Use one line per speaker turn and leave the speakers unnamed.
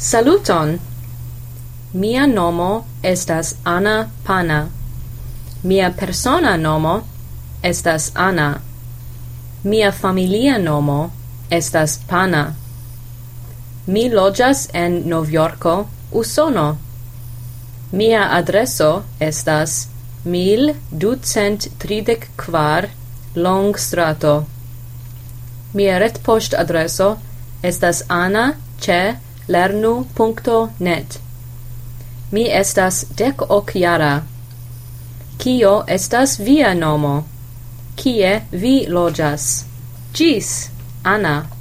Saluton! Mia nomo estas Ana Pana. Mia persona nomo estas Ana. Mia familia nomo estas Pana. Mi loĝas en Novjorko, Usono. Mia adreso estas 1234 Long Strato. Mia retpoŝtadreso estas ana ĉe lernu.net. Mi estas dec ok jara. Kio estas via nomo? Kie vi loĝas? Gis, Anna.